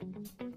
thank you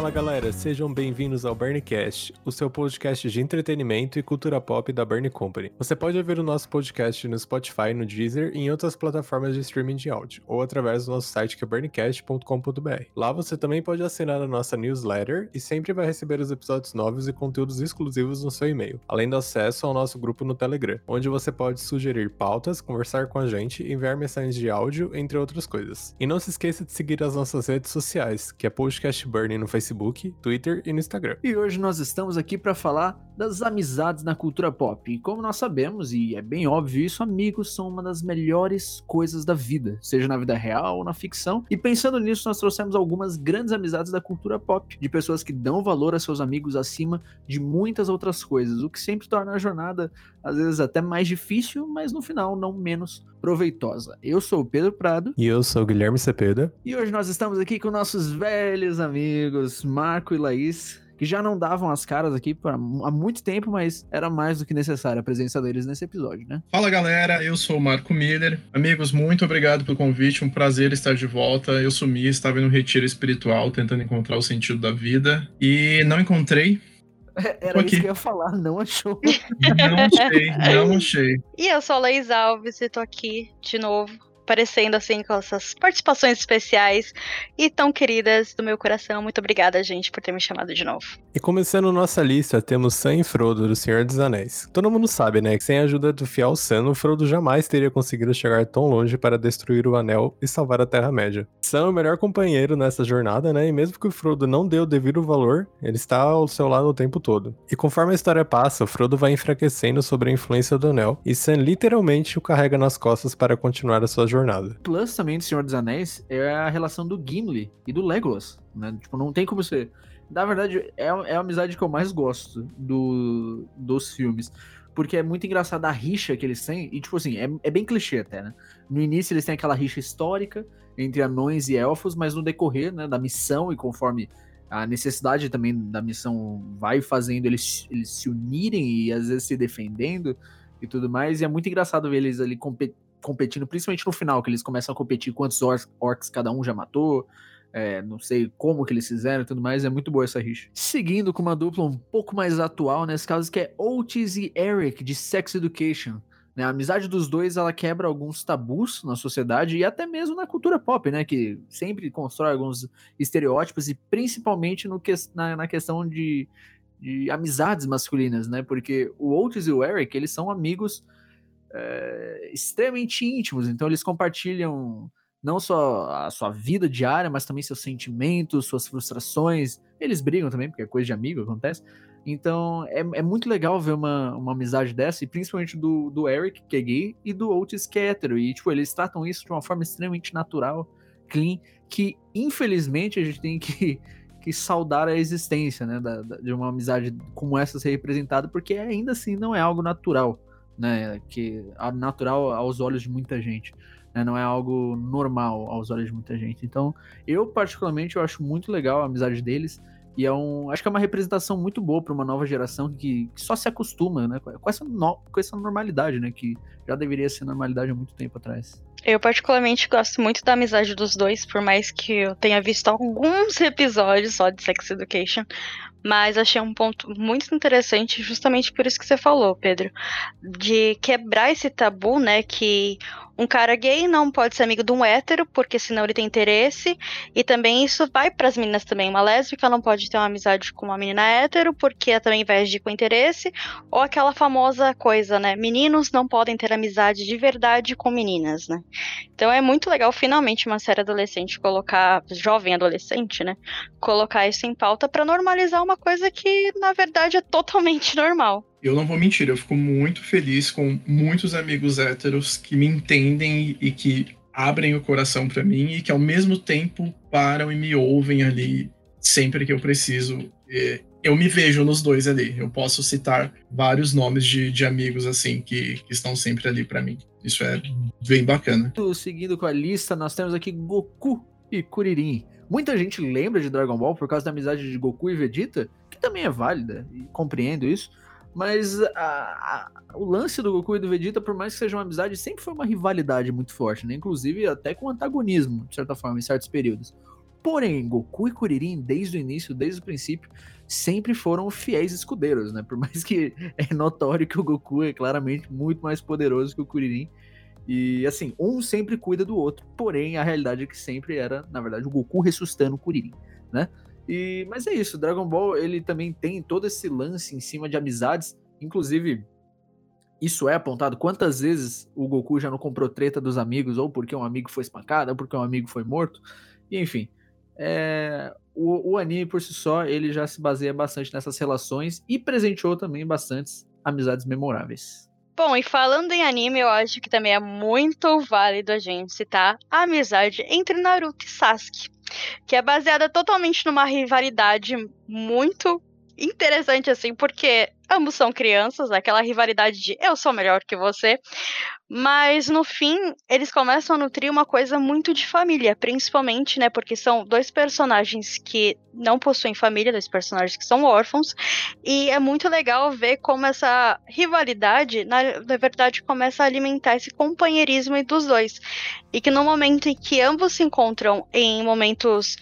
Fala galera, sejam bem-vindos ao Burncast, o seu podcast de entretenimento e cultura pop da Burn Company. Você pode ouvir o nosso podcast no Spotify, no Deezer e em outras plataformas de streaming de áudio, ou através do nosso site que é burncast.com.br. Lá você também pode assinar a nossa newsletter e sempre vai receber os episódios novos e conteúdos exclusivos no seu e-mail, além do acesso ao nosso grupo no Telegram, onde você pode sugerir pautas, conversar com a gente, enviar mensagens de áudio, entre outras coisas. E não se esqueça de seguir as nossas redes sociais, que é Podcast Burning no Facebook Facebook, Twitter e no Instagram. E hoje nós estamos aqui para falar das amizades na cultura pop. E como nós sabemos, e é bem óbvio isso, amigos são uma das melhores coisas da vida, seja na vida real ou na ficção. E pensando nisso, nós trouxemos algumas grandes amizades da cultura pop, de pessoas que dão valor a seus amigos acima de muitas outras coisas, o que sempre torna a jornada às vezes até mais difícil, mas no final não menos proveitosa. Eu sou o Pedro Prado. E eu sou o Guilherme Cepeda. E hoje nós estamos aqui com nossos velhos amigos, Marco e Laís que já não davam as caras aqui pra, há muito tempo, mas era mais do que necessária a presença deles nesse episódio, né? Fala galera, eu sou o Marco Miller. Amigos, muito obrigado pelo convite, um prazer estar de volta. Eu sumi, estava em um retiro espiritual tentando encontrar o sentido da vida e não encontrei. Era isso que eu ia falar, não achou. Não achei, não achei. E eu sou a Laís Alves e tô aqui de novo aparecendo assim com essas participações especiais e tão queridas do meu coração. Muito obrigada, gente, por ter me chamado de novo. E começando nossa lista, temos Sam e Frodo do Senhor dos Anéis. Todo mundo sabe, né, que sem a ajuda do fiel Sam, o Frodo jamais teria conseguido chegar tão longe para destruir o Anel e salvar a Terra-média. Sam é o melhor companheiro nessa jornada, né, e mesmo que o Frodo não dê o devido valor, ele está ao seu lado o tempo todo. E conforme a história passa, o Frodo vai enfraquecendo sobre a influência do Anel, e Sam literalmente o carrega nas costas para continuar a sua jornada jornada. Plus também do Senhor dos Anéis é a relação do Gimli e do Legolas, né? Tipo, não tem como você... Na verdade, é, é a amizade que eu mais gosto do, dos filmes. Porque é muito engraçado a rixa que eles têm. E, tipo assim, é, é bem clichê até, né? No início eles têm aquela rixa histórica entre anões e elfos, mas no decorrer né, da missão e conforme a necessidade também da missão vai fazendo eles, eles se unirem e às vezes se defendendo e tudo mais. E é muito engraçado ver eles ali competindo principalmente no final, que eles começam a competir quantos orcs, orcs cada um já matou. É, não sei como que eles fizeram e tudo mais, é muito boa essa rixa. Seguindo com uma dupla um pouco mais atual nesse caso, que é Otis e Eric, de Sex Education. Né? A amizade dos dois, ela quebra alguns tabus na sociedade e até mesmo na cultura pop, né? Que sempre constrói alguns estereótipos e principalmente no que, na, na questão de, de amizades masculinas, né? Porque o Otis e o Eric, eles são amigos é, extremamente íntimos, então eles compartilham não só a sua vida diária, mas também seus sentimentos, suas frustrações. Eles brigam também, porque é coisa de amigo, acontece. Então é, é muito legal ver uma, uma amizade dessa, e principalmente do, do Eric, que é gay, e do Otis, que é hétero. E tipo, eles tratam isso de uma forma extremamente natural, clean, que infelizmente a gente tem que, que saudar a existência né, da, da, de uma amizade como essa ser representada, porque ainda assim não é algo natural né? Que é natural aos olhos de muita gente. Né, não é algo normal aos olhos de muita gente. Então, eu particularmente eu acho muito legal a amizade deles e é um, acho que é uma representação muito boa para uma nova geração que, que, só se acostuma, né, com essa, no, com essa normalidade, né, que já deveria ser normalidade há muito tempo atrás. Eu particularmente gosto muito da amizade dos dois, por mais que eu tenha visto alguns episódios só de Sex Education, mas achei um ponto muito interessante, justamente por isso que você falou, Pedro, de quebrar esse tabu, né, que um cara gay não pode ser amigo de um hétero, porque senão ele tem interesse, e também isso vai para as meninas também. Uma lésbica não pode ter uma amizade com uma menina hétero, porque ela também vai agir com interesse, ou aquela famosa coisa, né, meninos não podem ter amizade de verdade com meninas, né. Então é muito legal, finalmente, uma série adolescente colocar, jovem adolescente, né, colocar isso em pauta para normalizar uma coisa que, na verdade, é totalmente normal. Eu não vou mentir, eu fico muito feliz com muitos amigos héteros que me entendem e que abrem o coração para mim e que ao mesmo tempo param e me ouvem ali sempre que eu preciso. Eu me vejo nos dois ali. Eu posso citar vários nomes de, de amigos assim que, que estão sempre ali para mim. Isso é bem bacana. Seguindo com a lista, nós temos aqui Goku e Kuririn. Muita gente lembra de Dragon Ball por causa da amizade de Goku e Vegeta, que também é válida, e compreendo isso. Mas a, a, o lance do Goku e do Vegeta, por mais que seja uma amizade, sempre foi uma rivalidade muito forte, né? Inclusive até com antagonismo, de certa forma, em certos períodos. Porém, Goku e Kuririn, desde o início, desde o princípio, sempre foram fiéis escudeiros, né? Por mais que é notório que o Goku é claramente muito mais poderoso que o Kuririn. E assim, um sempre cuida do outro. Porém, a realidade é que sempre era, na verdade, o Goku ressuscitando o Kuririn, né? E, mas é isso, Dragon Ball ele também tem todo esse lance em cima de amizades. Inclusive, isso é apontado quantas vezes o Goku já não comprou treta dos amigos, ou porque um amigo foi espancado, ou porque um amigo foi morto. E, enfim, é, o, o, anime por si só ele já se baseia bastante nessas relações e presenteou também bastantes amizades memoráveis. Bom, e falando em anime, eu acho que também é muito válido a gente citar a amizade entre Naruto e Sasuke, que é baseada totalmente numa rivalidade muito interessante, assim, porque ambos são crianças, aquela rivalidade de eu sou melhor que você. Mas no fim, eles começam a nutrir uma coisa muito de família, principalmente, né? Porque são dois personagens que não possuem família, dois personagens que são órfãos. E é muito legal ver como essa rivalidade, na, na verdade, começa a alimentar esse companheirismo dos dois. E que no momento em que ambos se encontram em momentos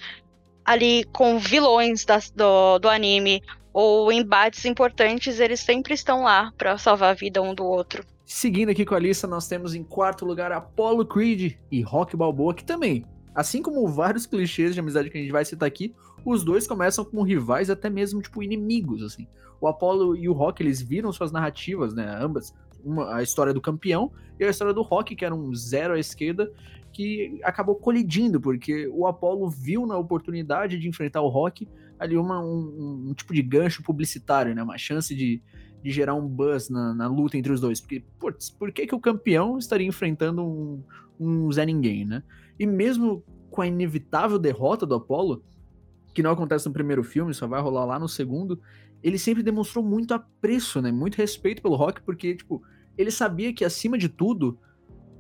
ali com vilões do, do anime ou embates importantes, eles sempre estão lá para salvar a vida um do outro. Seguindo aqui com a lista, nós temos em quarto lugar Apollo Creed e Rock Balboa, que também, assim como vários clichês de amizade que a gente vai citar aqui, os dois começam como rivais, até mesmo tipo inimigos, assim. O Apollo e o Rock, eles viram suas narrativas, né, ambas, uma, a história do campeão e a história do Rock, que era um zero à esquerda, que acabou colidindo, porque o Apollo viu na oportunidade de enfrentar o Rock ali uma, um, um, tipo de gancho publicitário, né? Uma chance de, de gerar um buzz na, na luta entre os dois. Porque, putz, por que, que o campeão estaria enfrentando um, um Zé Ninguém, né? E mesmo com a inevitável derrota do Apollo, que não acontece no primeiro filme, só vai rolar lá no segundo, ele sempre demonstrou muito apreço, né? Muito respeito pelo Rock, porque, tipo, ele sabia que, acima de tudo,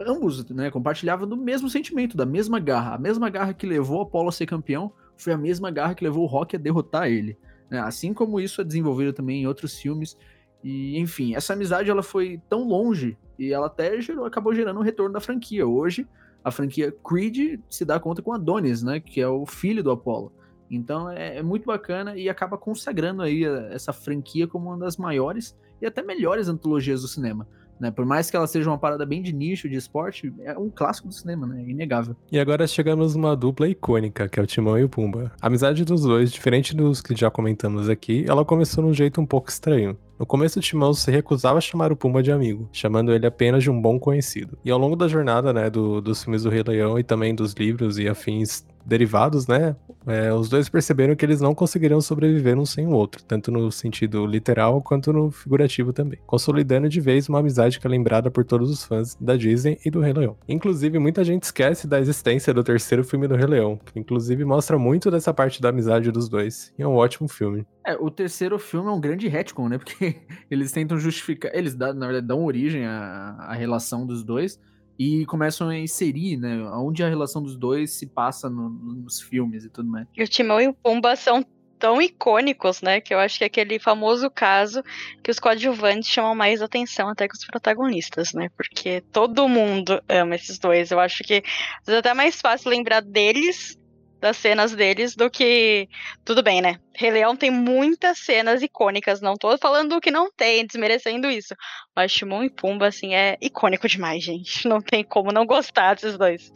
ambos né, compartilhavam do mesmo sentimento, da mesma garra. A mesma garra que levou Apollo a ser campeão foi a mesma garra que levou o Rock a derrotar ele. Né? Assim como isso é desenvolvido também em outros filmes. E, enfim, essa amizade ela foi tão longe e ela até gerou, acabou gerando um retorno da franquia. Hoje, a franquia Creed se dá conta com Adonis, né? Que é o filho do Apollo. Então é, é, muito bacana e acaba consagrando aí essa franquia como uma das maiores e até melhores antologias do cinema. Né? Por mais que ela seja uma parada bem de nicho, de esporte, é um clássico do cinema, né? Inegável. E agora chegamos numa dupla icônica, que é o Timão e o Pumba. A amizade dos dois, diferente dos que já comentamos aqui, ela começou num jeito um pouco estranho. No começo, o Timão se recusava a chamar o Pumba de amigo, chamando ele apenas de um bom conhecido. E ao longo da jornada, né, do, dos filmes do Rei Leão e também dos livros e afins derivados, né? É, os dois perceberam que eles não conseguiriam sobreviver um sem o outro, tanto no sentido literal quanto no figurativo também, consolidando de vez uma amizade que é lembrada por todos os fãs da Disney e do Rei Leão. Inclusive, muita gente esquece da existência do terceiro filme do Rei Leão, que inclusive mostra muito dessa parte da amizade dos dois, e é um ótimo filme. É, o terceiro filme é um grande retcon, né? Porque eles tentam justificar, eles na verdade dão origem à, à relação dos dois, e começam a inserir, né, onde a relação dos dois se passa no, nos filmes e tudo mais. E o Timão e o Pumba são tão icônicos, né, que eu acho que é aquele famoso caso que os coadjuvantes chamam mais atenção até que os protagonistas, né, porque todo mundo ama esses dois. Eu acho que é até mais fácil lembrar deles das cenas deles do que. Tudo bem, né? Rei Leão tem muitas cenas icônicas, não tô falando que não tem, desmerecendo isso. Mas Timon e Pumba, assim, é icônico demais, gente. Não tem como não gostar desses dois.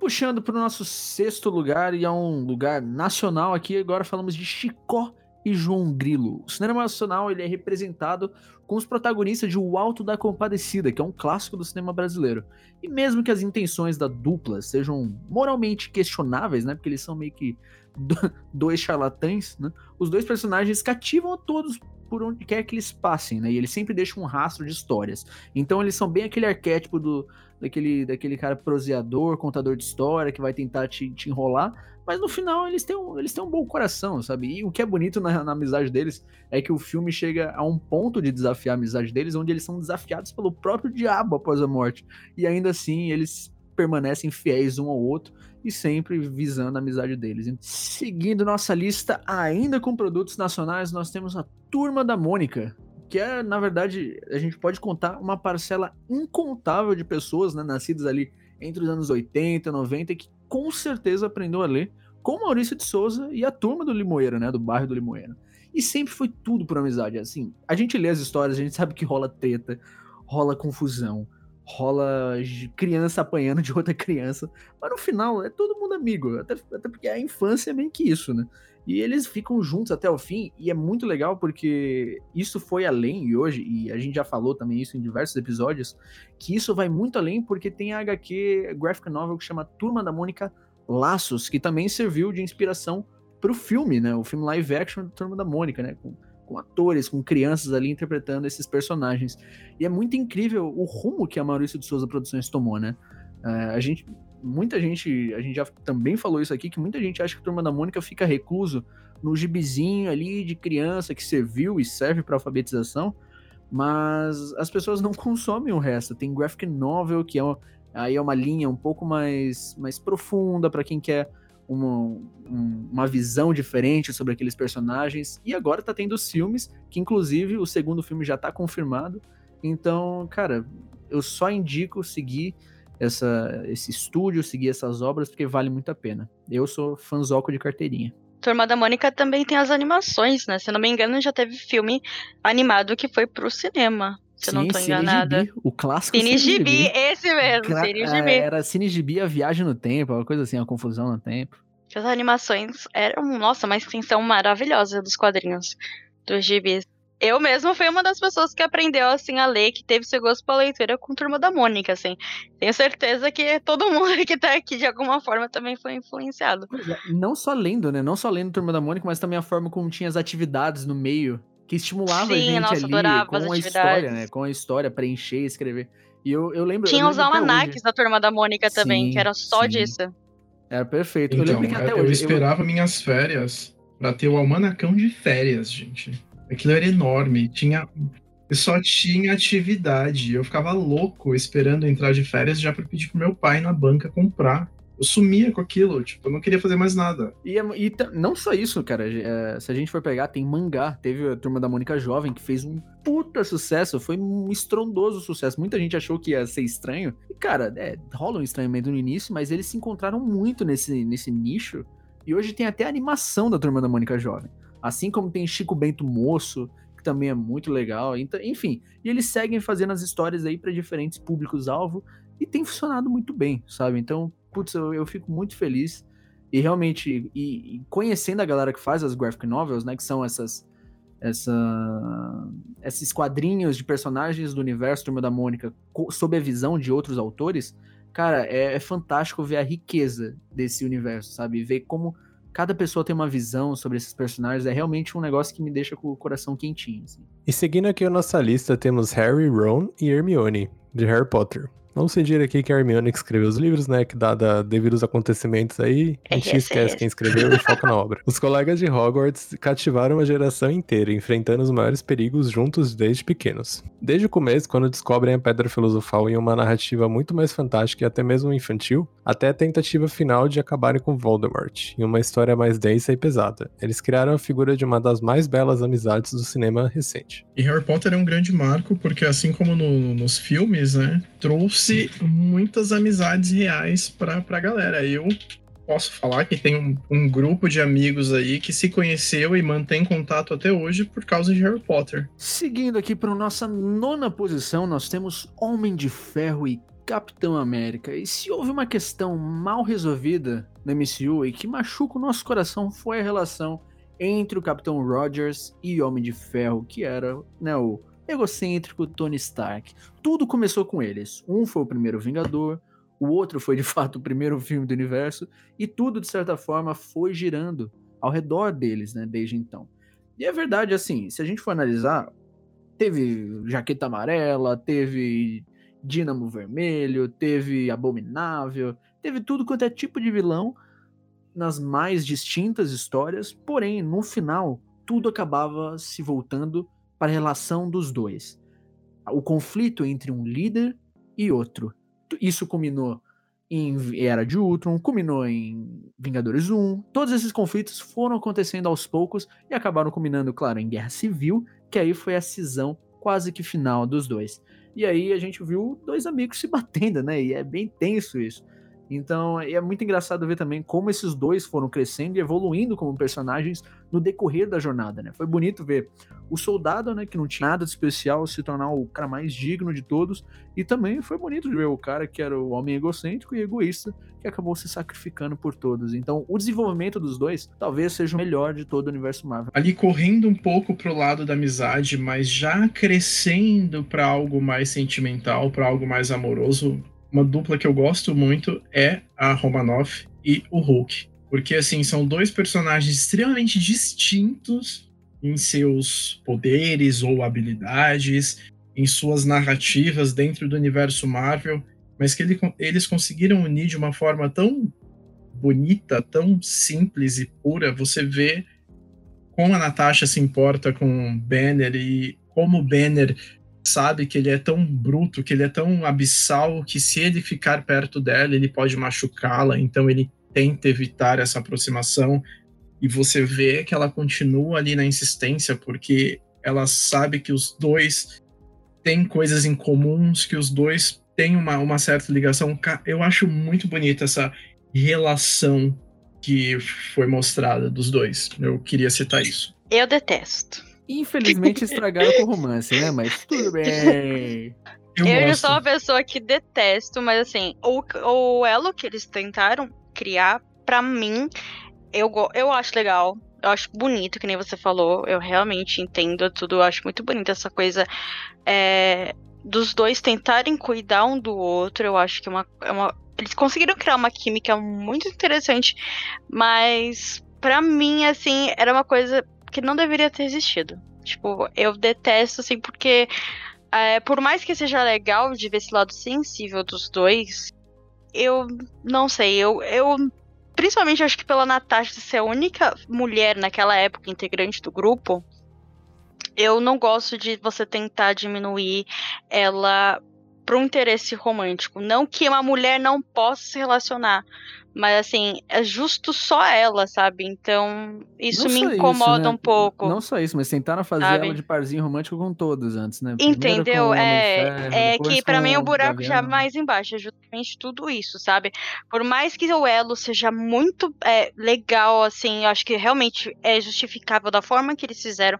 Puxando para o nosso sexto lugar, e é um lugar nacional aqui, agora falamos de Chicó e João Grilo. O cinema nacional ele é representado com os protagonistas de O Alto da Compadecida, que é um clássico do cinema brasileiro. E mesmo que as intenções da dupla sejam moralmente questionáveis, né, porque eles são meio que dois charlatães, né, os dois personagens cativam a todos por onde quer que eles passem, né? E eles sempre deixam um rastro de histórias. Então eles são bem aquele arquétipo do, daquele, daquele cara proseador, contador de história, que vai tentar te, te enrolar, mas no final eles têm um, eles têm um bom coração, sabe? E o que é bonito na, na, amizade deles é que o filme chega a um ponto de desafiar a amizade deles, onde eles são desafiados pelo próprio diabo após a morte. E ainda assim eles permanecem fiéis um ao outro e sempre visando a amizade deles. Seguindo nossa lista, ainda com produtos nacionais, nós temos a Turma da Mônica, que é, na verdade, a gente pode contar uma parcela incontável de pessoas, né, nascidas ali entre os anos 80 e 90, que com certeza aprendeu a ler com Maurício de Souza e a turma do Limoeiro, né, do bairro do Limoeiro. E sempre foi tudo por amizade, assim. A gente lê as histórias, a gente sabe que rola treta, rola confusão, rola criança apanhando de outra criança, mas no final é todo mundo amigo, até, até porque a infância é meio que isso, né? E eles ficam juntos até o fim, e é muito legal porque isso foi além, e hoje, e a gente já falou também isso em diversos episódios, que isso vai muito além porque tem a HQ graphic novel que chama Turma da Mônica Laços, que também serviu de inspiração para o filme, né? O filme live action Turma da Mônica, né? Com, com atores, com crianças ali interpretando esses personagens. E é muito incrível o rumo que a Maurício de Souza Produções tomou, né? Uh, a gente muita gente, a gente já também falou isso aqui, que muita gente acha que a Turma da Mônica fica recluso no gibizinho ali de criança que serviu e serve para alfabetização, mas as pessoas não consomem o resto. Tem graphic novel, que é uma, aí é uma linha um pouco mais, mais profunda para quem quer uma, um, uma visão diferente sobre aqueles personagens. E agora tá tendo os filmes, que inclusive o segundo filme já tá confirmado. Então, cara, eu só indico seguir essa, esse estúdio, seguir essas obras, porque vale muito a pena. Eu sou fanzoco de carteirinha. Turma da Mônica também tem as animações, né? Se não me engano, já teve filme animado que foi pro cinema. Se Sim, eu não tô enganada. Gibi, o clássico Cine Gibi, esse mesmo. É, era Cine Gibi, a viagem no tempo, uma coisa assim, a confusão no tempo. As animações eram, nossa, uma extensão maravilhosa dos quadrinhos, dos gibis. Eu mesmo fui uma das pessoas que aprendeu assim a ler, que teve seu gosto pela leitura com Turma da Mônica, assim. Tenho certeza que todo mundo que tá aqui de alguma forma também foi influenciado. É, não só lendo, né? Não só lendo Turma da Mônica, mas também a forma como tinha as atividades no meio, que estimulava Sim, a gente nossa, ali com a história, né? Com a história, preencher, escrever. E eu, eu lembro. Tinha eu os almanaques da Turma da Mônica também, sim, que era só sim. disso. Era perfeito. Então, eu lembro que até eu hoje. esperava eu... minhas férias para ter o almanacão de férias, gente. Aquilo era enorme, tinha só tinha atividade. Eu ficava louco esperando entrar de férias já para pedir pro meu pai na banca comprar. Eu sumia com aquilo, tipo, eu não queria fazer mais nada. E, é e não só isso, cara. É, se a gente for pegar, tem mangá. Teve a turma da Mônica Jovem que fez um puta sucesso. Foi um estrondoso sucesso. Muita gente achou que ia ser estranho. E, cara, é, rola um estranhamento no início, mas eles se encontraram muito nesse, nesse nicho. E hoje tem até a animação da turma da Mônica Jovem. Assim como tem Chico Bento Moço, que também é muito legal. Então, enfim, e eles seguem fazendo as histórias aí para diferentes públicos-alvo e tem funcionado muito bem, sabe? Então, putz, eu, eu fico muito feliz. E realmente, e, e, conhecendo a galera que faz as graphic novels, né, que são essas, essa, esses quadrinhos de personagens do universo Turma da Mônica sob a visão de outros autores, cara, é, é fantástico ver a riqueza desse universo, sabe? Ver como cada pessoa tem uma visão sobre esses personagens, é realmente um negócio que me deixa com o coração quentinho. Assim. E seguindo aqui a nossa lista, temos Harry, Ron e Hermione, de Harry Potter. Vamos fingir aqui que a Hermione que escreveu os livros, né? Que dada devido aos acontecimentos aí, a gente esquece quem escreveu e foca na obra. Os colegas de Hogwarts cativaram a geração inteira, enfrentando os maiores perigos juntos desde pequenos. Desde o começo, quando descobrem a Pedra Filosofal em uma narrativa muito mais fantástica e até mesmo infantil, até a tentativa final de acabarem com Voldemort, em uma história mais densa e pesada. Eles criaram a figura de uma das mais belas amizades do cinema recente. E Harry Potter é um grande marco, porque assim como no, nos filmes, né, trouxe trouxe muitas amizades reais pra, pra galera. Eu posso falar que tem um, um, grupo de amigos aí que se conheceu e mantém contato até hoje por causa de Harry Potter. Seguindo aqui para nossa nona posição, nós temos Homem de Ferro e Capitão América. E se houve uma questão mal resolvida no MCU e que machuca o nosso coração foi a relação entre o Capitão Rogers e Homem de Ferro, que era né, o egocêntrico Tony Stark. Tudo começou com eles. Um foi o primeiro Vingador, o outro foi de fato o primeiro filme do universo, e tudo de certa forma foi girando ao redor deles, né, desde então. E é verdade, assim, se a gente for analisar, teve Jaqueta Amarela, teve Dínamo Vermelho, teve Abominável, teve tudo quanto é tipo de vilão nas mais distintas histórias, porém, no final, tudo acabava se voltando para a relação dos dois. O conflito entre um líder e outro. Isso culminou em Era de Ultron, culminou em Vingadores 1. Todos esses conflitos foram acontecendo aos poucos e acabaram culminando, claro, em Guerra Civil, que aí foi a cisão quase que final dos dois. E aí a gente viu dois amigos se batendo, né? E é bem tenso isso. Então é muito engraçado ver também como esses dois foram crescendo e evoluindo como personagens no decorrer da jornada, né? Foi bonito ver o soldado, né, que não tinha nada de especial, se tornar o cara mais digno de todos, e também foi bonito ver o cara que era o homem egocêntrico e egoísta que acabou se sacrificando por todos. Então, o desenvolvimento dos dois talvez seja o melhor de todo o universo Marvel. Ali correndo um pouco pro lado da amizade, mas já crescendo para algo mais sentimental, para algo mais amoroso, uma dupla que eu gosto muito é a Romanoff e o Hulk. Porque, assim, são dois personagens extremamente distintos em seus poderes ou habilidades, em suas narrativas dentro do universo Marvel, mas que ele, eles conseguiram unir de uma forma tão bonita, tão simples e pura. Você vê como a Natasha se importa com o Banner e como o Banner sabe que ele é tão bruto, que ele é tão abissal, que se ele ficar perto dela, ele pode machucá-la, então ele tenta evitar essa aproximação. E você vê que ela continua ali na insistência, porque ela sabe que os dois têm coisas em comuns, que os dois têm uma, uma certa ligação. Eu acho muito bonita essa relação que foi mostrada dos dois. Eu queria citar isso. Eu detesto. Infelizmente estragaram com o romance, né? Mas tudo bem. Eu, eu sou uma pessoa que detesto, mas assim, o, o elo que eles tentaram criar, para mim, eu, eu acho legal. Eu acho bonito, que nem você falou. Eu realmente entendo tudo. Eu acho muito bonito essa coisa é, dos dois tentarem cuidar um do outro. Eu acho que é uma, é uma. Eles conseguiram criar uma química muito interessante, mas para mim, assim, era uma coisa que não deveria ter existido. Tipo, eu detesto, assim, porque é, por mais que seja legal de ver esse lado sensível dos dois, eu não sei, eu, eu principalmente acho que pela Natasha ser a única mulher naquela época integrante do grupo, eu não gosto de você tentar diminuir ela para um interesse romântico. Não que uma mulher não possa se relacionar, mas assim, é justo só ela, sabe? Então, isso não me incomoda isso, né? um pouco. Não só isso, mas tentaram fazer sabe? ela de parzinho romântico com todos antes, né? Entendeu? É, é que para mim o buraco já é mais embaixo, é justamente tudo isso, sabe? Por mais que o elo seja muito é, legal, assim, eu acho que realmente é justificável da forma que eles fizeram,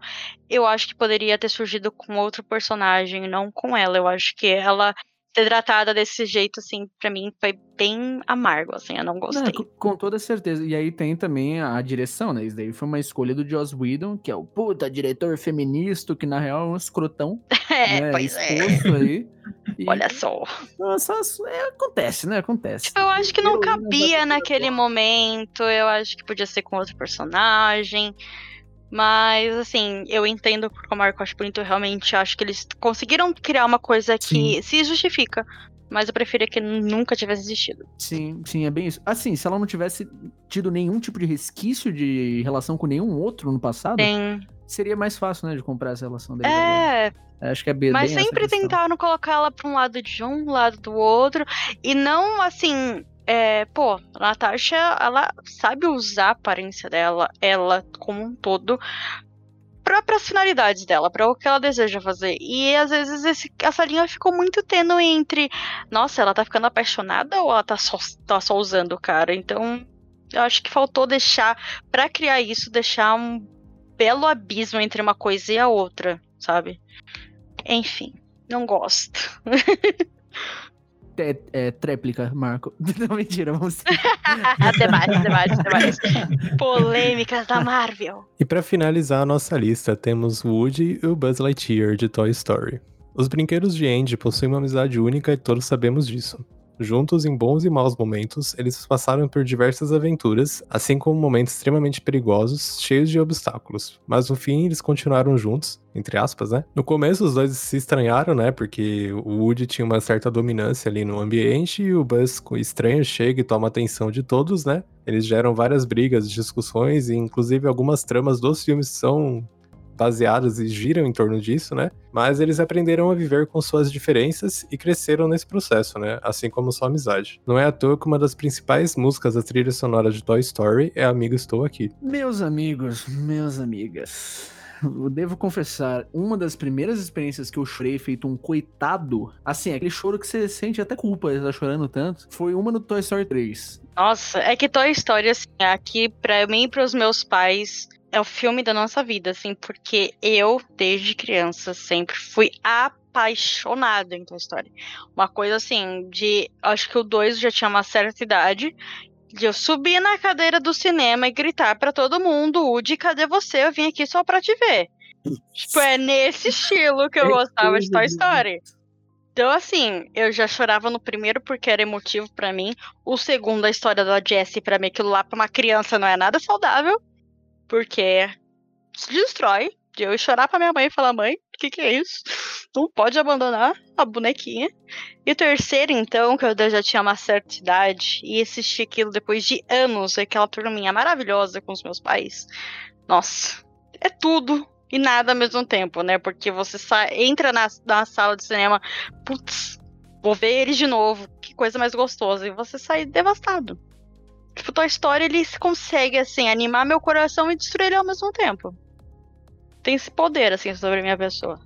eu acho que poderia ter surgido com outro personagem, não com ela. Eu acho que ela ser tratada desse jeito, assim, para mim foi bem amargo, assim, eu não gostei. Não, com toda certeza. E aí tem também a direção, né? Isso daí foi uma escolha do Joss Whedon, que é o puta diretor feminista, que na real é um escrotão. É, né, pois é. aí. E... Olha só. Nossa, é, acontece, né? Acontece. Tipo, eu acho que não cabia naquele momento. Eu acho que podia ser com outro personagem. Mas, assim, eu entendo como Marco acho bonito. Realmente acho que eles conseguiram criar uma coisa que sim. se justifica. Mas eu preferia que nunca tivesse existido. Sim, sim, é bem isso. Assim, se ela não tivesse tido nenhum tipo de resquício de relação com nenhum outro no passado, sim. seria mais fácil, né, de comprar essa relação dele. É. Acho que é bem Mas sempre tentaram colocar ela pra um lado de um, lado do outro. E não, assim, é, pô, a Natasha, ela sabe usar a aparência dela, ela como um todo, para as finalidades dela, para o que ela deseja fazer. E às vezes esse, essa linha ficou muito tênue entre, nossa, ela tá ficando apaixonada ou ela tá só, tá só usando o cara. Então, eu acho que faltou deixar, para criar isso, deixar um belo abismo entre uma coisa e a outra, sabe? Enfim, não gosto. é, é, tréplica, Marco. Não, mentira, vamos demais, demais, demais. Polêmicas da Marvel. E para finalizar a nossa lista, temos Woody e o Buzz Lightyear de Toy Story. Os brinquedos de Andy possuem uma amizade única e todos sabemos disso. Juntos, em bons e maus momentos, eles passaram por diversas aventuras, assim como momentos extremamente perigosos, cheios de obstáculos. Mas no fim, eles continuaram juntos, entre aspas, né? No começo, os dois se estranharam, né? Porque o Woody tinha uma certa dominância ali no ambiente e o Buzz, estranho, chega e toma a atenção de todos, né? Eles geram várias brigas, discussões e, inclusive, algumas tramas dos filmes são baseadas e giram em torno disso, né? Mas eles aprenderam a viver com suas diferenças e cresceram nesse processo, né? Assim como sua amizade. Não é à toa que uma das principais músicas da trilha sonora de Toy Story é Amigo Estou Aqui. Meus amigos, meus amigas. eu devo confessar, uma das primeiras experiências que eu chorei feito um coitado, assim, aquele choro que você sente até culpa de estar chorando tanto, foi uma no Toy Story 3. Nossa, é que Toy Story, assim, aqui pra mim e pros meus pais, é o filme da nossa vida, assim, porque eu, desde criança, sempre fui apaixonada em Toy Story. Uma coisa assim, de. Acho que o 2 já tinha uma certa idade. De eu subir na cadeira do cinema e gritar para todo mundo: Woody, cadê você? Eu vim aqui só pra te ver. tipo, é nesse estilo que eu É gostava de Toy Story. Então, assim, eu já chorava no primeiro porque era emotivo pra mim. O segundo, a história da Jessie, pra mim, aquilo lá pra uma criança não é nada saudável. Porque se destrói. De eu chorar pra minha mãe e falar, mãe, o que, que é isso? Não pode abandonar a bonequinha. E terceiro, então, que eu já tinha uma certa idade e assisti aquilo depois de anos, aquela turminha maravilhosa com os meus pais. Nossa, é tudo e nada ao mesmo tempo, né? Porque você entra na, na sala de cinema, putz, vou ver eles de novo, que coisa mais gostosa, e você sai devastado. Tipo, Toy Story, ele consegue, assim, animar meu coração e destruir ele ao mesmo tempo. Tem esse poder, assim, sobre a minha pessoa.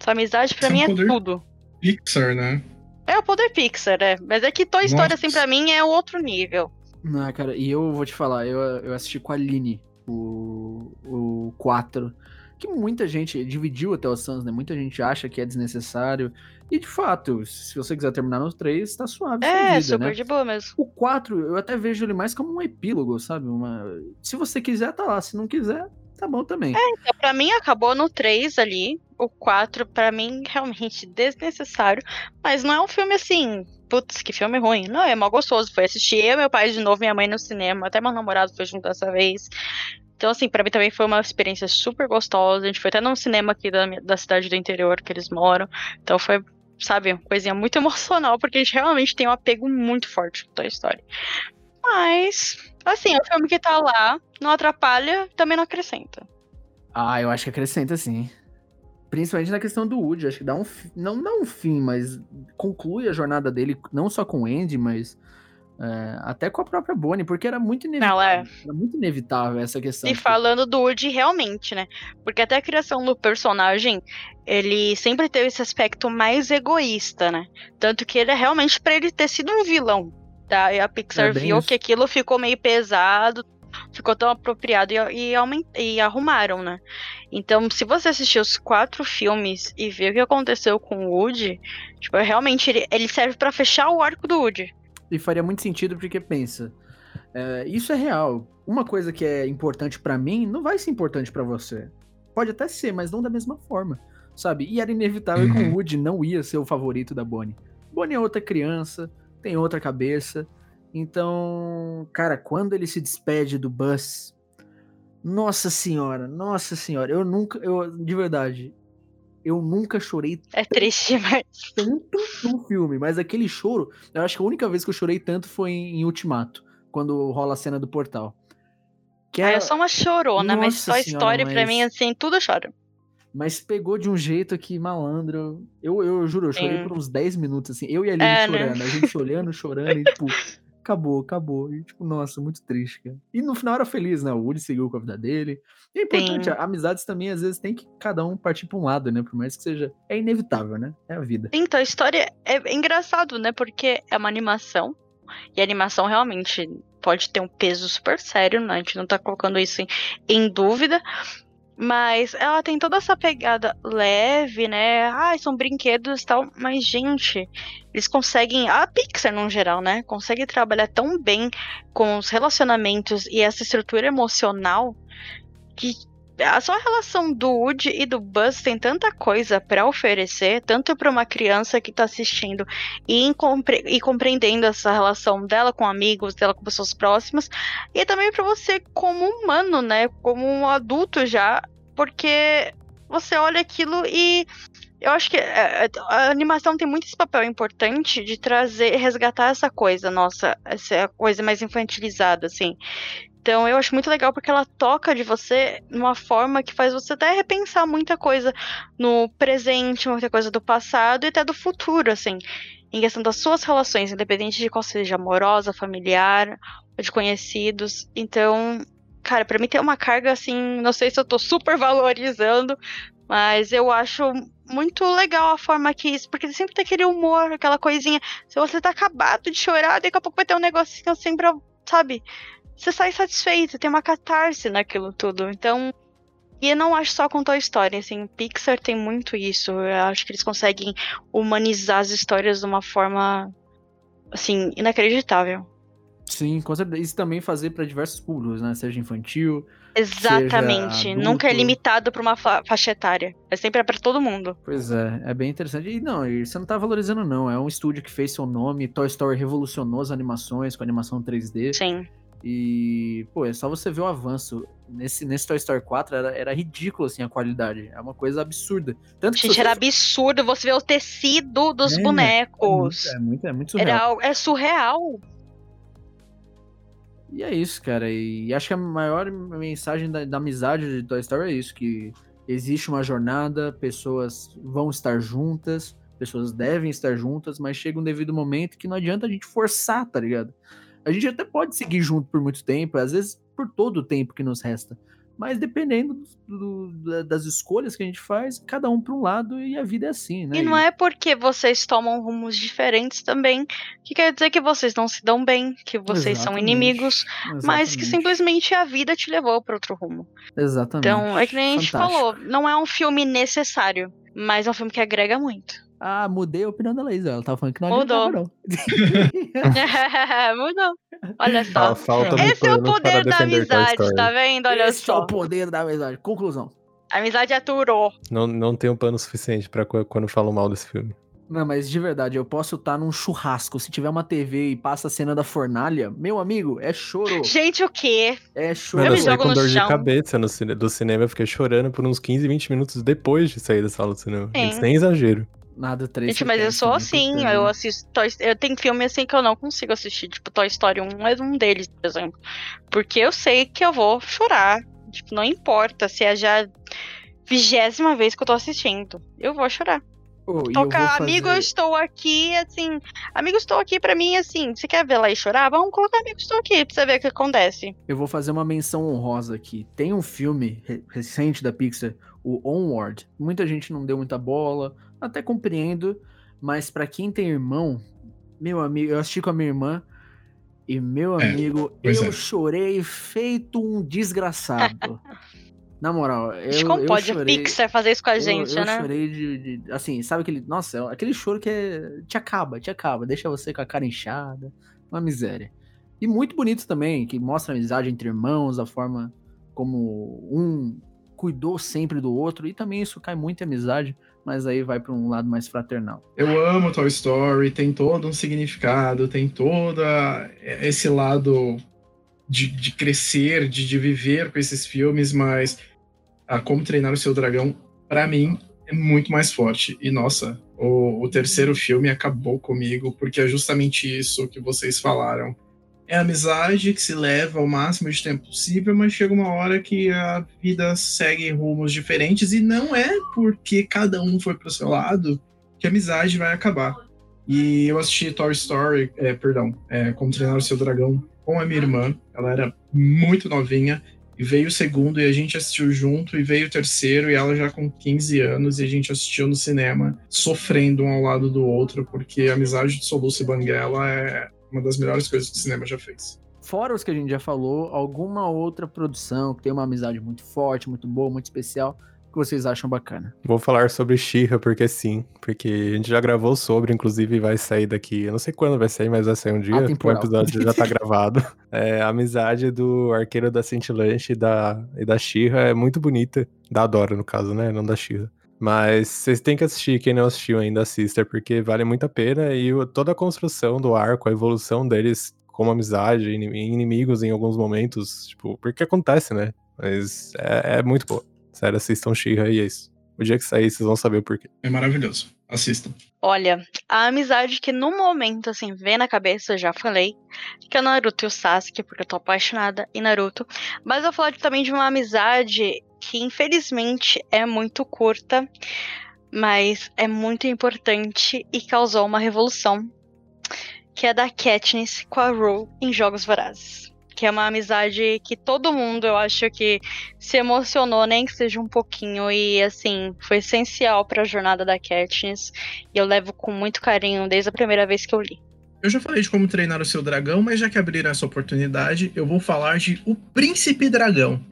Essa amizade, pra Esse mim, é poder- tudo. Pixar, né? É o poder Pixar, é. Mas é que Toy Story, Nossa. assim, pra mim, é outro nível. Ah, cara, e eu vou te falar, eu, eu assisti com a Aline o, o 4, que muita gente dividiu até o Sans, né? Muita gente acha que é desnecessário. E de fato, se você quiser terminar no 3, tá suave. sua É, vida, super né? de boa mesmo. O 4, eu até vejo ele mais como um epílogo, sabe? Uma... Se você quiser, tá lá. Se não quiser, tá bom também. Então, pra mim, acabou no 3 ali. O 4, pra mim, realmente desnecessário. Mas não é um filme assim. Putz, que filme ruim. Não, é mal gostoso. Foi assistir eu, meu pai de novo, minha mãe no cinema. Até meu namorado foi junto dessa vez. Então, assim, pra mim também foi uma experiência super gostosa. A gente foi até num cinema aqui da, da cidade do interior que eles moram. Então foi, sabe, uma coisinha muito emocional, porque a gente realmente tem um apego muito forte com Toy Story. Mas, assim, é um filme que tá lá, não atrapalha, também não acrescenta. Ah, eu acho que acrescenta sim. Principalmente na questão do Woody, acho que dá um não dá um fim, mas conclui a jornada dele não só com o Andy, mas é, até com a própria Bonnie, porque era muito inevitável. Não, é. Era muito inevitável essa questão. E tipo, falando do Woody, realmente, né? Porque até a criação do personagem, ele sempre teve esse aspecto mais egoísta, né? Tanto que ele é realmente pra ele ter sido um vilão. Tá? E a Pixar É viu isso. que aquilo ficou meio pesado, ficou tão apropriado e, e, e arrumaram, né? Então, se você assistir os quatro filmes e ver o que aconteceu com o Woody, tipo, realmente ele, ele serve pra fechar o arco do Woody. E faria muito sentido porque pensa, é, isso é real. Uma coisa que é importante pra mim não vai ser importante pra você. Pode até ser, mas não da mesma forma, sabe? E era inevitável que Uhum. o Woody não ia ser o favorito da Bonnie. Bonnie é outra criança, tem outra cabeça. Então, cara, quando ele se despede do Buzz, nossa senhora, nossa senhora, eu nunca, eu de verdade, eu nunca chorei É triste, mas. tanto num filme, mas aquele choro, eu acho que a única vez que eu chorei tanto foi em Ultimato, quando rola a cena do portal. Que Ah, é, eu sou uma chorona, mas Nossa só a senhora, história pra mas- mim, assim, tudo eu choro. Mas pegou de um jeito que, malandro. Eu, eu juro, eu chorei Sim. por uns 10 minutos, assim. Eu e a Aline É, né? chorando, a gente olhando, chorando, e tipo, acabou, acabou. E tipo, nossa, muito triste, cara. E no final era feliz, né? O Woody seguiu com a vida dele. E é importante, Sim. amizades também, às vezes, tem que cada um partir pra um lado, né? Por mais que seja. É inevitável, né? É a vida. Então, a história é engraçado, né? Porque é uma animação. E a animação realmente pode ter um peso super sério, né? A gente não tá colocando isso em, em dúvida. Mas ela tem toda essa pegada leve, né? Ai, são brinquedos e tal. Mas, gente, eles conseguem. A Pixar, no geral, né? Consegue trabalhar tão bem com os relacionamentos e essa estrutura emocional que a só a relação do Woody e do Buzz tem tanta coisa pra oferecer, tanto pra uma criança que tá assistindo e, compre- e compreendendo essa relação dela com amigos, dela com pessoas próximas, e também pra você como humano, né, como um adulto já, porque você olha aquilo e eu acho que é, a animação tem muito esse papel importante de trazer, resgatar essa coisa, nossa, essa coisa mais infantilizada, assim. Então eu acho muito legal porque ela toca de você numa forma que faz você até repensar muita coisa no presente, muita coisa do passado e até do futuro, assim. Em questão das suas relações, independente de qual seja amorosa, familiar, de conhecidos. Então, cara, pra mim tem uma carga assim, não sei se eu tô super valorizando, mas eu acho muito legal a forma que isso, porque sempre tem aquele humor, aquela coisinha. Se você tá acabado de chorar, daqui a pouco vai ter um negocinho assim pra, sabe? Você sai satisfeito, tem uma catarse naquilo tudo. Então, e eu não acho só com Toy Story, assim, Pixar tem muito isso. Eu acho que eles conseguem humanizar as histórias de uma forma, assim, inacreditável. Sim, com certeza. Isso também fazer para diversos públicos, né? Seja infantil. Exatamente. Seja Nunca é limitado pra uma fa- faixa etária. É sempre para todo mundo. Pois é, é bem interessante. E não, você não tá valorizando, não. É um estúdio que fez seu nome. Toy Story revolucionou as animações com animação 3D. Sim. E, pô, é só você ver o avanço. Nesse, nesse Toy Story 4 era, era ridículo, assim, a qualidade. É uma coisa absurda. Tanto Gente, você era absurdo você ver o tecido dos É, É bonecos. muito, é muito, é muito surreal. Era, é surreal. E é isso, cara. E acho que a maior mensagem da, da amizade de Toy Story é isso: que existe uma jornada, pessoas vão estar juntas, pessoas devem estar juntas, mas chega um devido momento que não adianta a gente forçar, tá ligado? A gente até pode seguir junto por muito tempo, às vezes por todo o tempo que nos resta. Mas dependendo do- do- da- das escolhas que a gente faz, cada um para um lado e a vida é assim, né? E não é porque vocês tomam rumos diferentes também que quer dizer que vocês não se dão bem, que vocês são Exatamente, inimigos, mas que exatamente, simplesmente a vida te levou para outro rumo. Exatamente. Então, é que nem a gente Fantástico. falou, não é um filme necessário, mas é um filme que agrega muito. Ah, mudei a opinião da Laís. Ela tava falando que não Mudou. não. Mudou. Olha só. Falta me Esse é o para poder da amizade, tá vendo? Olha Esse é só. o poder da amizade. Conclusão. A amizade aturou. Não, não tenho pano suficiente pra qu- quando falo mal desse filme. Não, mas de verdade, eu posso estar num churrasco. Se tiver uma TV e passa a cena da fornalha, meu amigo, é choro. Gente, o quê? É choro. Eu Mano, me eu saí jogo com no dor de chão. cabeça no do cinema. Eu fiquei chorando por uns 15, 20 minutos depois de sair da sala do cinema. Sim. Sem exagero. Nada três. Gente, mas eu sou assim, eu assisto Toy Eu tenho filme assim que eu não consigo assistir, tipo Toy Story 1 é um deles, por exemplo. Porque eu sei que eu vou chorar. Tipo, não importa se é já vigésima vez que eu tô assistindo. Eu vou chorar. Tocar, amigo, eu estou aqui, assim. Amigo, estou aqui pra mim, assim. Você quer ver lá e chorar? Vamos colocar amigo, estou aqui pra você ver o que acontece. Eu vou fazer uma menção honrosa aqui. Tem um filme re- recente da Pixar, o Onward. Muita gente não deu muita bola, até compreendo, mas pra quem tem irmão, meu amigo, eu assisti com a minha irmã e meu É, amigo, eu é. chorei feito um desgraçado. Na moral, eu, como eu pode chorei, a Pixar fazer isso com a eu- gente, eu né? chorei de, de- assim, sabe aquele, nossa, é aquele choro que é, te acaba, te acaba, deixa você com a cara inchada, uma miséria. E muito bonito também, que mostra a amizade entre irmãos, a forma como um cuidou sempre do outro, e também isso cai muito em amizade, mas aí vai para um lado mais fraternal. Eu amo Toy Story, tem todo um significado, tem todo esse lado de, de crescer, de, de viver com esses filmes, mas a Como Treinar o Seu Dragão, pra mim, é muito mais forte. E nossa, o, o terceiro filme acabou comigo, porque é justamente isso que vocês falaram. É amizade que se leva ao máximo de tempo possível, mas chega uma hora que a vida segue rumos diferentes e não é porque cada um foi pro seu lado que a amizade vai acabar. E eu assisti Toy Story, é, perdão, é, Como Treinar o Seu Dragão com a minha irmã. Ela era muito novinha. E veio o segundo e a gente assistiu junto. E veio o terceiro e ela já com 15 anos. E a gente assistiu no cinema, sofrendo um ao lado do outro. Porque a amizade de Soluço e Banguela é uma das melhores coisas que o cinema já fez. Fora os que a gente já falou, alguma outra produção que tem uma amizade muito forte, muito boa, muito especial, que vocês acham bacana? Vou falar sobre She-Ra porque sim. Porque a gente já gravou sobre, inclusive vai sair daqui. Eu não sei quando vai sair, mas vai sair um dia. O Atemporal. episódio já tá gravado. É, a amizade do arqueiro da Cintilante e da, e da She-Ra é muito bonita. Da Dora, no caso, né? Não da She-Ra. Mas vocês têm que assistir, quem não assistiu ainda, assista, porque vale muito a pena. E toda a construção do arco, a evolução deles como amizade, ini- inimigos em alguns momentos, tipo, porque acontece, né? Mas é, é muito boa. Sério, assistam She-Ra e é isso. O dia que sair, vocês vão saber o porquê. É maravilhoso. Assistam. Olha, a amizade que no momento, assim, vem na cabeça, eu já falei, que é o Naruto e o Sasuke, porque eu tô apaixonada em Naruto. Mas eu vou falar também de uma amizade que, infelizmente, é muito curta, mas é muito importante e causou uma revolução, que é da Katniss com a Rue em Jogos Vorazes. porque é uma amizade que todo mundo, eu acho que se emocionou, nem que seja um pouquinho, e assim, foi essencial para a jornada da Katniss, e eu levo com muito carinho desde a primeira vez que eu li. Eu já falei de como treinar o seu dragão, mas já que abriram essa oportunidade, eu vou falar de O Príncipe Dragão.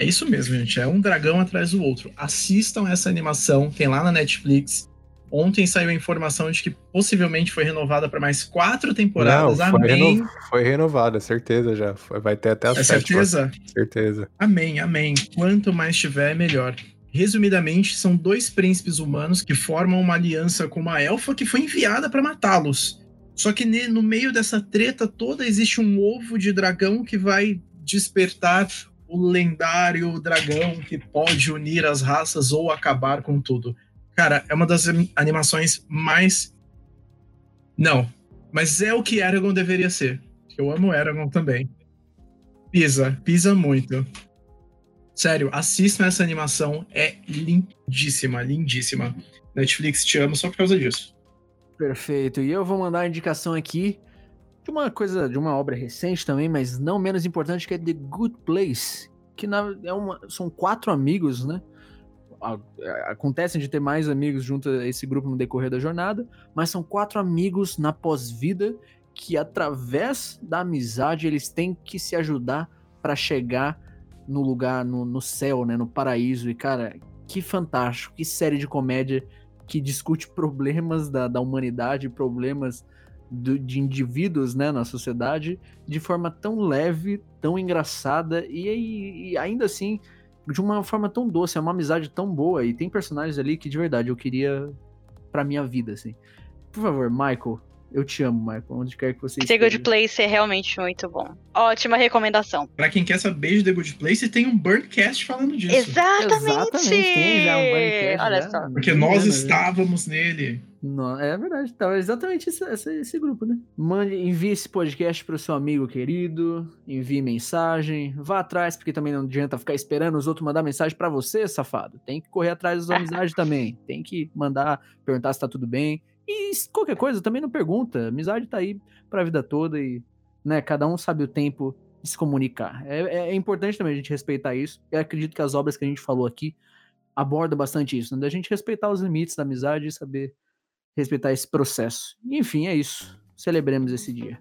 É isso mesmo, gente. É um dragão atrás do outro. Assistam essa animação, tem lá na Netflix. Ontem saiu a informação de que possivelmente foi renovada para mais quatro temporadas. Não, foi, amém. reno... foi renovada, certeza já. Vai ter até a É certeza? Certeza. Amém, amém. Quanto mais tiver, melhor. Resumidamente, são dois príncipes humanos que formam uma aliança com uma elfa que foi enviada para matá-los. Só que no meio dessa treta toda existe um ovo de dragão que vai despertar o lendário dragão que pode unir as raças ou acabar com tudo. Cara, é uma das animações mais. Não, mas é o que Eragon deveria ser. Eu amo Eragon também. Pisa, pisa muito. Sério, assistam essa animação, é lindíssima, lindíssima. Netflix te amo só por causa disso. Perfeito. E eu vou mandar a indicação aqui de uma coisa, de uma obra recente também, mas não menos importante, que é The Good Place. Que na, é uma, são quatro amigos, né? A- Acontecem de ter mais amigos junto a esse grupo no decorrer da jornada, mas são quatro amigos na pós-vida que, através da amizade, eles têm que se ajudar para chegar no lugar, no, no céu, né? No paraíso. E, cara, que fantástico, que série de comédia que discute problemas da, da humanidade, problemas do- de indivíduos né, na sociedade, de forma tão leve, tão engraçada e, e- ainda assim de uma forma tão doce. É uma amizade tão boa e tem personagens ali que de verdade eu queria pra minha vida, assim. Por favor, Michael, eu te amo, Michael, onde quer que você The Good esteja. Place é realmente muito bom. Ótima recomendação. Pra quem quer saber de The Good Place, tem um Burncast falando disso. Exatamente! Exatamente, tem já um podcast Olha já. só. Porque nós grande, né? estávamos nele. Não, é verdade, tá exatamente esse, esse, esse grupo, né? Mande, envie esse podcast pro seu amigo querido, envie mensagem, vá atrás, porque também não adianta ficar esperando os outros mandar mensagem pra você, safado. Tem que correr atrás das amizades também. Tem que mandar, perguntar se tá tudo bem. E qualquer coisa, também não pergunta. Amizade tá aí pra vida toda e, né, cada um sabe o tempo de se comunicar. É, é- é importante também a gente respeitar isso. Eu acredito que as obras que a gente falou aqui abordam bastante isso, né? Da gente respeitar os limites da amizade e saber respeitar esse processo. Enfim, é isso. Celebremos esse dia.